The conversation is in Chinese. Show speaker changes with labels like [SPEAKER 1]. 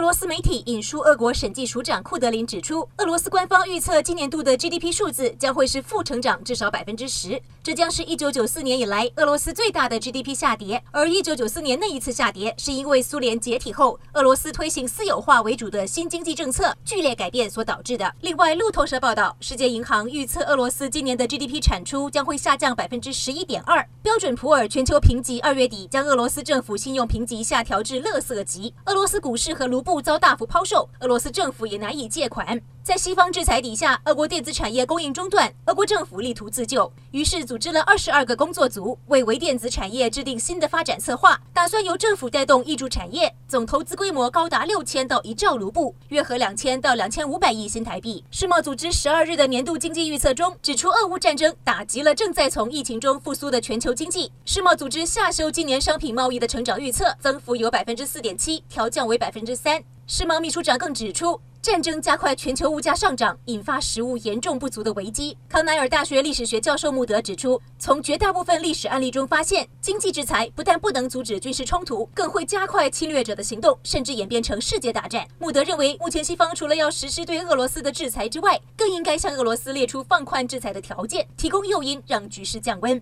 [SPEAKER 1] 俄罗斯媒体引述俄国审计署长库德林指出，俄罗斯官方预测今年度的 GDP 数字将会是负成长至少百分之十，这将是一九九四年以来俄罗斯最大的 GDP 下跌。而一九九四年那一次下跌，是因为苏联解体后，俄罗斯推行私有化为主的新经济政策剧烈改变所导致的。另外，路透社报道，世界银行预测俄罗斯今年的 GDP 产出将会下降百分之十一点二。标准普尔全球评级二月底将俄罗斯政府信用评级下调至乐色级。俄罗斯股市和卢。布不遭大幅抛售，俄罗斯政府也难以借款。在西方制裁底下，俄国电子产业供应中断，俄国政府力图自救，于是组织了二十二个工作组，为微电子产业制定新的发展策划，打算由政府带动挹注产业，总投资规模高达六千到一兆卢布，约合两千到两千五百亿新台币。世贸组织十二日的年度经济预测中指出，俄乌战争打击了正在从疫情中复苏的全球经济。世贸组织下修今年商品贸易的成长预测，增幅由百分之四点七调降为百分之三。世贸秘书长更指出，战争加快全球物价上涨，引发食物严重不足的危机。康奈尔大学历史学教授穆德指出，从绝大部分历史案例中发现，经济制裁不但不能阻止军事冲突，更会加快侵略者的行动，甚至演变成世界大战。穆德认为，目前西方除了要实施对俄罗斯的制裁之外，更应该向俄罗斯列出放宽制裁的条件，提供诱因，让局势降温。